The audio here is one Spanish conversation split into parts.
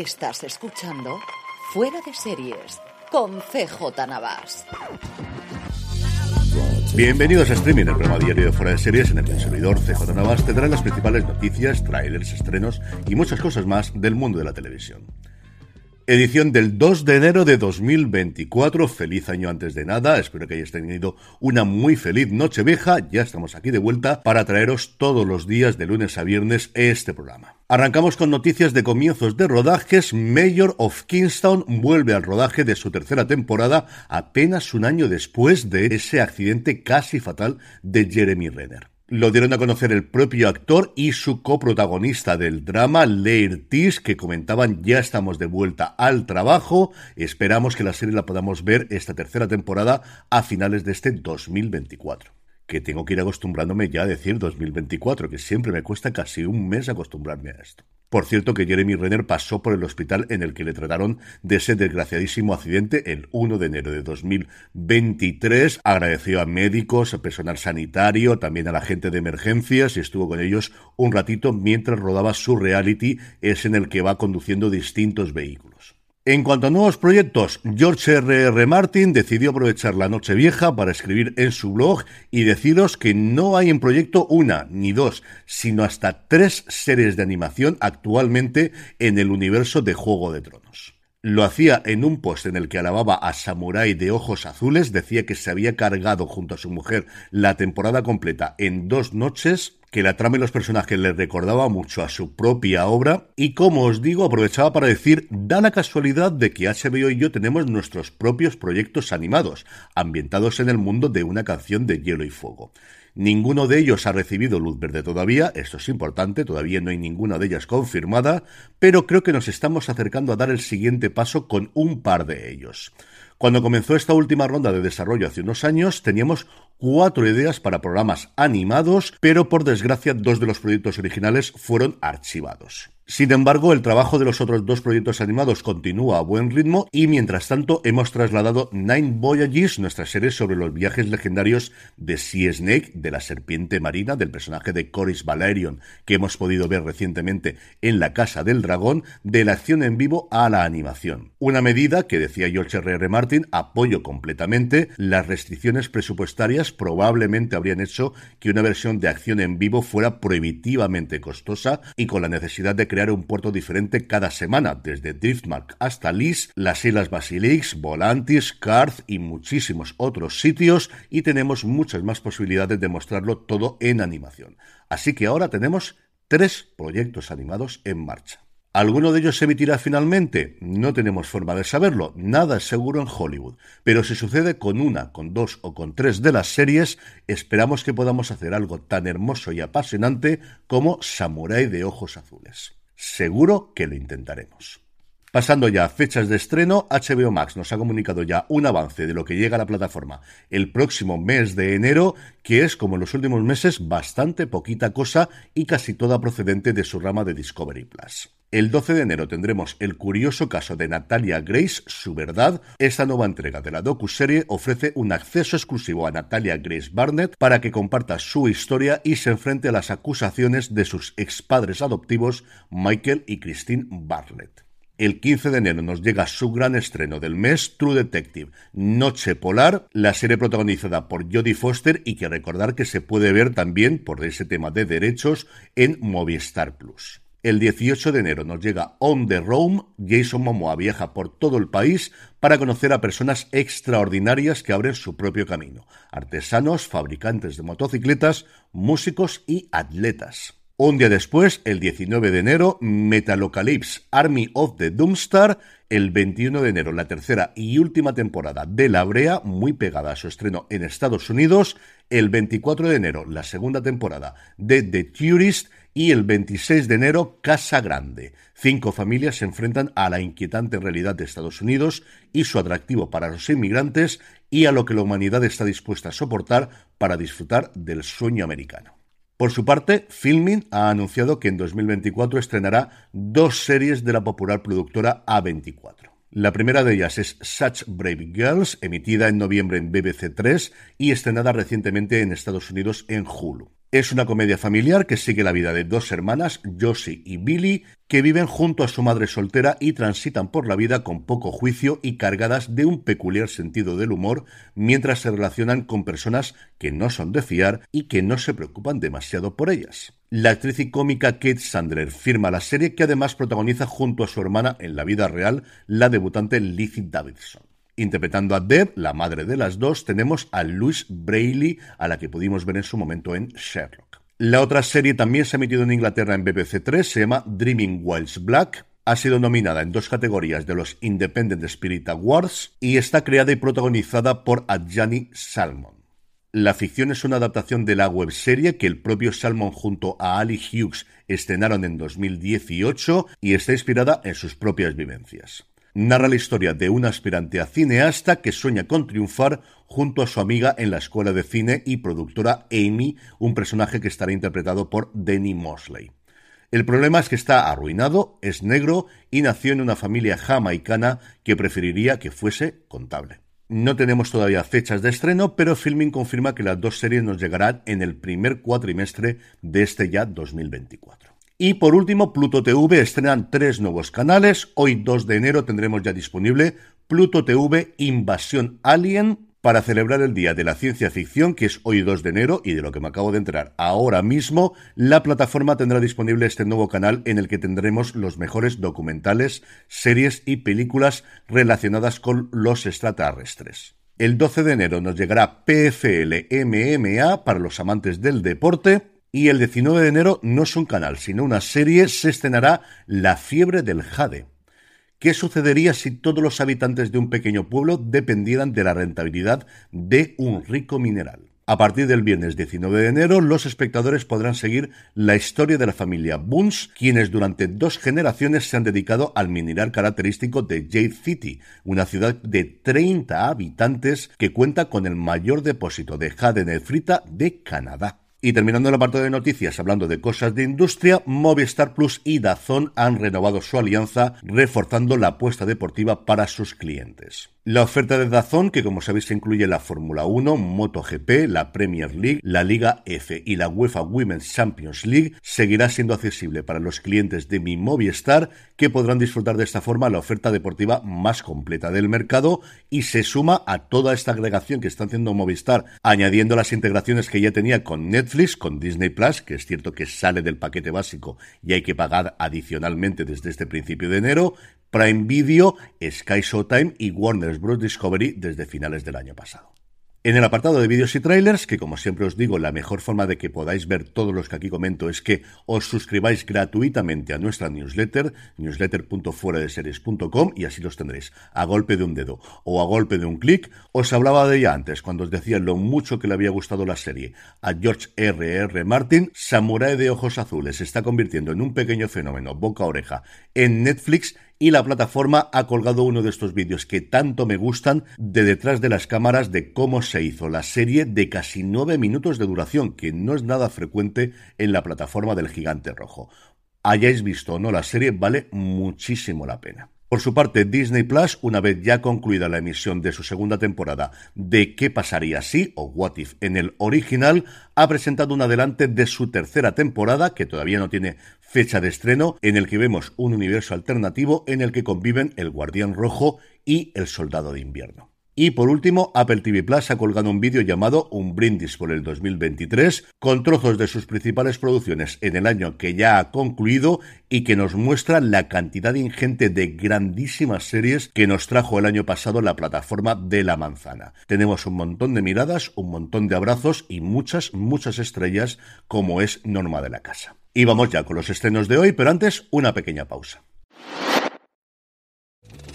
Estás escuchando Fuera de Series con CJ Navas. Bienvenidos a Streaming, el programa diario de Fuera de Series en el que el servidor CJ Navas tendrá las principales noticias, trailers, estrenos y muchas cosas más del mundo de la televisión. Edición del 2 de enero de 2024. Feliz año antes de nada. Espero que hayáis tenido una muy feliz noche vieja. Ya estamos aquí de vuelta para traeros todos los días de lunes a viernes este programa. Arrancamos con noticias de comienzos de rodajes. Mayor of Kingstown vuelve al rodaje de su tercera temporada apenas un año después de ese accidente casi fatal de Jeremy Renner. Lo dieron a conocer el propio actor y su coprotagonista del drama, Leir Tis, que comentaban ya estamos de vuelta al trabajo. Esperamos que la serie la podamos ver esta tercera temporada a finales de este 2024 que tengo que ir acostumbrándome ya a decir 2024, que siempre me cuesta casi un mes acostumbrarme a esto. Por cierto que Jeremy Renner pasó por el hospital en el que le trataron de ese desgraciadísimo accidente el 1 de enero de 2023. Agradeció a médicos, a personal sanitario, también a la gente de emergencias y estuvo con ellos un ratito mientras rodaba su reality, es en el que va conduciendo distintos vehículos. En cuanto a nuevos proyectos, George R. R. Martin decidió aprovechar la noche vieja para escribir en su blog y deciros que no hay en proyecto una ni dos, sino hasta tres series de animación actualmente en el universo de Juego de Tronos. Lo hacía en un post en el que alababa a Samurai de ojos azules, decía que se había cargado junto a su mujer la temporada completa en dos noches que la trama y los personajes le recordaba mucho a su propia obra y como os digo aprovechaba para decir da la casualidad de que HBO y yo tenemos nuestros propios proyectos animados ambientados en el mundo de una canción de hielo y fuego. Ninguno de ellos ha recibido luz verde todavía, esto es importante, todavía no hay ninguna de ellas confirmada, pero creo que nos estamos acercando a dar el siguiente paso con un par de ellos. Cuando comenzó esta última ronda de desarrollo hace unos años, teníamos cuatro ideas para programas animados, pero por desgracia dos de los proyectos originales fueron archivados. Sin embargo, el trabajo de los otros dos proyectos animados continúa a buen ritmo y mientras tanto hemos trasladado Nine Voyages, nuestra serie sobre los viajes legendarios de Sea Snake, de la serpiente marina, del personaje de Coris Valerion, que hemos podido ver recientemente en La Casa del Dragón, de la acción en vivo a la animación. Una medida que, decía George R. Martin, apoyo completamente. Las restricciones presupuestarias probablemente habrían hecho que una versión de acción en vivo fuera prohibitivamente costosa y con la necesidad de crear un puerto diferente cada semana, desde Driftmark hasta Lis, las Islas Basiliques, Volantis, Carth y muchísimos otros sitios, y tenemos muchas más posibilidades de mostrarlo todo en animación. Así que ahora tenemos tres proyectos animados en marcha. ¿Alguno de ellos se emitirá finalmente? No tenemos forma de saberlo, nada es seguro en Hollywood, pero si sucede con una, con dos o con tres de las series, esperamos que podamos hacer algo tan hermoso y apasionante como Samurai de Ojos Azules. Seguro que lo intentaremos. Pasando ya a fechas de estreno, HBO Max nos ha comunicado ya un avance de lo que llega a la plataforma el próximo mes de enero, que es, como en los últimos meses, bastante poquita cosa y casi toda procedente de su rama de Discovery Plus. El 12 de enero tendremos el curioso caso de Natalia Grace, su verdad. Esta nueva entrega de la docu-serie ofrece un acceso exclusivo a Natalia Grace Barnett para que comparta su historia y se enfrente a las acusaciones de sus expadres adoptivos Michael y Christine Bartlett. El 15 de enero nos llega su gran estreno del mes, True Detective, Noche Polar, la serie protagonizada por Jodie Foster y que recordar que se puede ver también por ese tema de derechos en Movistar Plus. El 18 de enero nos llega On the Roam. Jason Momoa viaja por todo el país para conocer a personas extraordinarias que abren su propio camino. Artesanos, fabricantes de motocicletas, músicos y atletas. Un día después, el 19 de enero, Metalocalypse Army of the Doomstar. El 21 de enero, la tercera y última temporada de La Brea, muy pegada a su estreno en Estados Unidos. El 24 de enero, la segunda temporada de The Tourist. Y el 26 de enero, Casa Grande. Cinco familias se enfrentan a la inquietante realidad de Estados Unidos y su atractivo para los inmigrantes y a lo que la humanidad está dispuesta a soportar para disfrutar del sueño americano. Por su parte, Filmin ha anunciado que en 2024 estrenará dos series de la popular productora A24. La primera de ellas es Such Brave Girls, emitida en noviembre en BBC 3 y estrenada recientemente en Estados Unidos en Hulu. Es una comedia familiar que sigue la vida de dos hermanas, Josie y Billy, que viven junto a su madre soltera y transitan por la vida con poco juicio y cargadas de un peculiar sentido del humor mientras se relacionan con personas que no son de fiar y que no se preocupan demasiado por ellas. La actriz y cómica Kate Sandler firma la serie que además protagoniza junto a su hermana en la vida real, la debutante Lizzie Davidson. Interpretando a Deb, la madre de las dos, tenemos a Louise Brayley, a la que pudimos ver en su momento en Sherlock. La otra serie también se ha emitido en Inglaterra en BBC 3, se llama Dreaming Whilst Black. Ha sido nominada en dos categorías de los Independent Spirit Awards y está creada y protagonizada por Adjani Salmon. La ficción es una adaptación de la webserie que el propio Salmon junto a Ali Hughes estrenaron en 2018 y está inspirada en sus propias vivencias narra la historia de un aspirante a cineasta que sueña con triunfar junto a su amiga en la escuela de cine y productora Amy, un personaje que estará interpretado por Denny Mosley. El problema es que está arruinado, es negro y nació en una familia jamaicana que preferiría que fuese contable. No tenemos todavía fechas de estreno, pero Filming confirma que las dos series nos llegarán en el primer cuatrimestre de este ya 2024. Y por último, Pluto TV estrenan tres nuevos canales. Hoy 2 de enero tendremos ya disponible Pluto TV Invasión Alien para celebrar el Día de la Ciencia Ficción, que es hoy 2 de enero, y de lo que me acabo de enterar ahora mismo, la plataforma tendrá disponible este nuevo canal en el que tendremos los mejores documentales, series y películas relacionadas con los extraterrestres. El 12 de enero nos llegará PFL MMA para los amantes del deporte y el 19 de enero no es un canal, sino una serie, se estrenará La fiebre del jade. ¿Qué sucedería si todos los habitantes de un pequeño pueblo dependieran de la rentabilidad de un rico mineral? A partir del viernes 19 de enero, los espectadores podrán seguir la historia de la familia Bunch, quienes durante dos generaciones se han dedicado al mineral característico de Jade City, una ciudad de 30 habitantes que cuenta con el mayor depósito de jade nefrita de Canadá. Y terminando la parte de noticias, hablando de cosas de industria, Movistar Plus y Dazón han renovado su alianza, reforzando la apuesta deportiva para sus clientes. La oferta de Dazón, que como sabéis incluye la Fórmula 1, MotoGP, la Premier League, la Liga F y la UEFA Women's Champions League, seguirá siendo accesible para los clientes de mi Movistar, que podrán disfrutar de esta forma la oferta deportiva más completa del mercado y se suma a toda esta agregación que está haciendo Movistar, añadiendo las integraciones que ya tenía con Netflix, con Disney Plus, que es cierto que sale del paquete básico y hay que pagar adicionalmente desde este principio de enero, Prime Video, Sky Showtime y Warner Bros. Discovery desde finales del año pasado. En el apartado de vídeos y trailers, que como siempre os digo, la mejor forma de que podáis ver todos los que aquí comento es que os suscribáis gratuitamente a nuestra newsletter, newsletter.fueradeseries.com y así los tendréis a golpe de un dedo o a golpe de un clic. Os hablaba de ella antes, cuando os decía lo mucho que le había gustado la serie. A George R. R. Martin, Samurai de Ojos Azules se está convirtiendo en un pequeño fenómeno boca oreja en Netflix y la plataforma ha colgado uno de estos vídeos que tanto me gustan de detrás de las cámaras de cómo se hizo la serie de casi nueve minutos de duración, que no es nada frecuente en la plataforma del gigante rojo. Hayáis visto o no la serie, vale muchísimo la pena. Por su parte, Disney Plus, una vez ya concluida la emisión de su segunda temporada de ¿Qué pasaría si? o What If en el original, ha presentado un adelante de su tercera temporada, que todavía no tiene fecha de estreno, en el que vemos un universo alternativo en el que conviven el Guardián Rojo y el Soldado de Invierno. Y por último, Apple TV Plus ha colgado un vídeo llamado Un brindis por el 2023, con trozos de sus principales producciones en el año que ya ha concluido y que nos muestra la cantidad ingente de grandísimas series que nos trajo el año pasado la plataforma de la manzana. Tenemos un montón de miradas, un montón de abrazos y muchas, muchas estrellas como es norma de la casa. Y vamos ya con los estrenos de hoy, pero antes una pequeña pausa.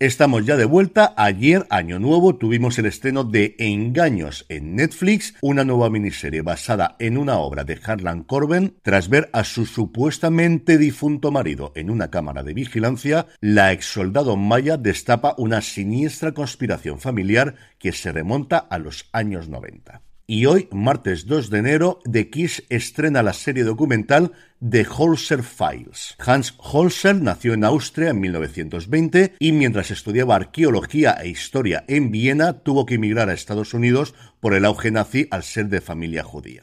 Estamos ya de vuelta. Ayer, año nuevo, tuvimos el estreno de Engaños en Netflix, una nueva miniserie basada en una obra de Harlan Coben. Tras ver a su supuestamente difunto marido en una cámara de vigilancia, la ex soldado Maya destapa una siniestra conspiración familiar que se remonta a los años 90. Y hoy, martes 2 de enero, The Kiss estrena la serie documental The Holzer Files. Hans Holzer nació en Austria en 1920 y mientras estudiaba arqueología e historia en Viena tuvo que emigrar a Estados Unidos por el auge nazi al ser de familia judía.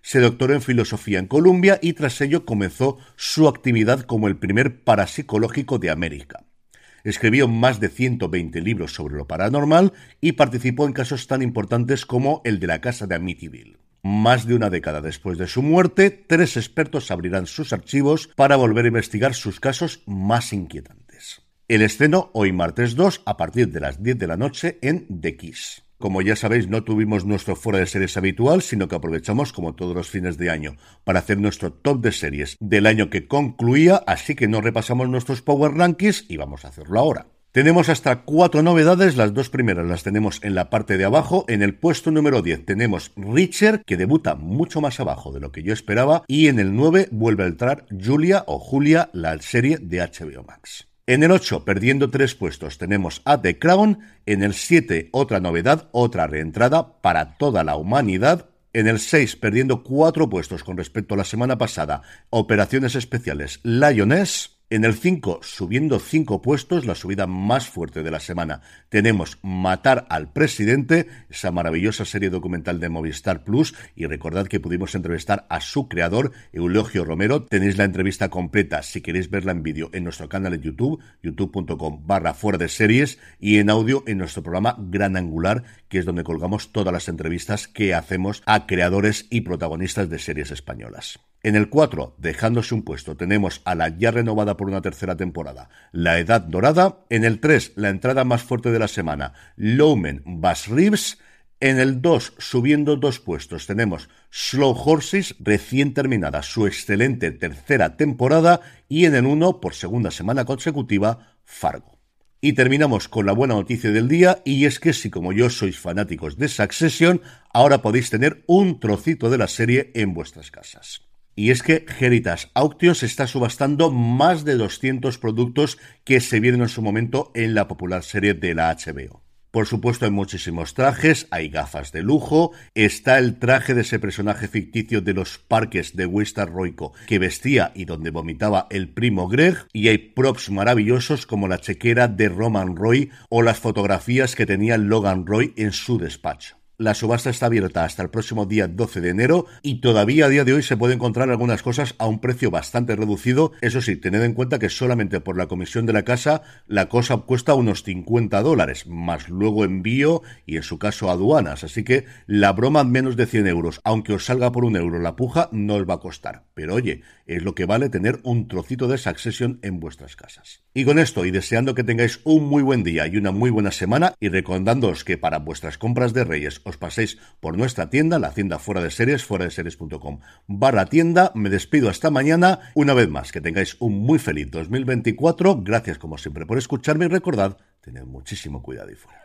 Se doctoró en filosofía en Columbia y tras ello comenzó su actividad como el primer parapsicológico de América. Escribió más de 120 libros sobre lo paranormal y participó en casos tan importantes como el de la casa de Amityville. Más de una década después de su muerte, tres expertos abrirán sus archivos para volver a investigar sus casos más inquietantes. El estreno hoy martes 2 a partir de las 10 de la noche en The Kiss. Como ya sabéis, no tuvimos nuestro fuera de series habitual, sino que aprovechamos, como todos los fines de año, para hacer nuestro top de series del año que concluía, así que no repasamos nuestros Power Rankings y vamos a hacerlo ahora. Tenemos hasta cuatro novedades, las dos primeras las tenemos en la parte de abajo. En el puesto número 10 tenemos Richard, que debuta mucho más abajo de lo que yo esperaba, y en el 9 vuelve a entrar Julia o Julia, la serie de HBO Max. En el 8, perdiendo tres puestos, tenemos a The Crown. En el 7, otra novedad, otra reentrada para toda la humanidad. En el 6, perdiendo cuatro puestos con respecto a la semana pasada, operaciones especiales Lioness. En el 5, subiendo 5 puestos, la subida más fuerte de la semana, tenemos Matar al Presidente, esa maravillosa serie documental de Movistar Plus. Y recordad que pudimos entrevistar a su creador, Eulogio Romero. Tenéis la entrevista completa, si queréis verla en vídeo, en nuestro canal de YouTube, youtube.com barra fuera de series, y en audio en nuestro programa Gran Angular, que es donde colgamos todas las entrevistas que hacemos a creadores y protagonistas de series españolas. En el 4, dejándose un puesto, tenemos a la ya renovada por una tercera temporada, La Edad Dorada. En el 3, la entrada más fuerte de la semana, Lowman Bass Reeves. En el 2, subiendo dos puestos, tenemos Slow Horses, recién terminada su excelente tercera temporada. Y en el 1, por segunda semana consecutiva, Fargo. Y terminamos con la buena noticia del día, y es que si como yo sois fanáticos de Succession, ahora podéis tener un trocito de la serie en vuestras casas. Y es que Heritage Auctions está subastando más de 200 productos que se vieron en su momento en la popular serie de la HBO. Por supuesto, hay muchísimos trajes, hay gafas de lujo, está el traje de ese personaje ficticio de los parques de Winston Royco que vestía y donde vomitaba el primo Greg, y hay props maravillosos como la chequera de Roman Roy o las fotografías que tenía Logan Roy en su despacho. La subasta está abierta hasta el próximo día 12 de enero y todavía a día de hoy se puede encontrar algunas cosas a un precio bastante reducido. Eso sí, tened en cuenta que solamente por la comisión de la casa la cosa cuesta unos 50 dólares, más luego envío y en su caso aduanas. Así que la broma menos de 100 euros, aunque os salga por un euro la puja, no os va a costar. Pero oye, es lo que vale tener un trocito de Succession en vuestras casas. Y con esto, y deseando que tengáis un muy buen día y una muy buena semana, y recordándoos que para vuestras compras de Reyes os paséis por nuestra tienda, la tienda fuera de series, fuera de series.com barra tienda. Me despido hasta mañana. Una vez más, que tengáis un muy feliz 2024. Gracias como siempre por escucharme y recordad, tened muchísimo cuidado y fuera.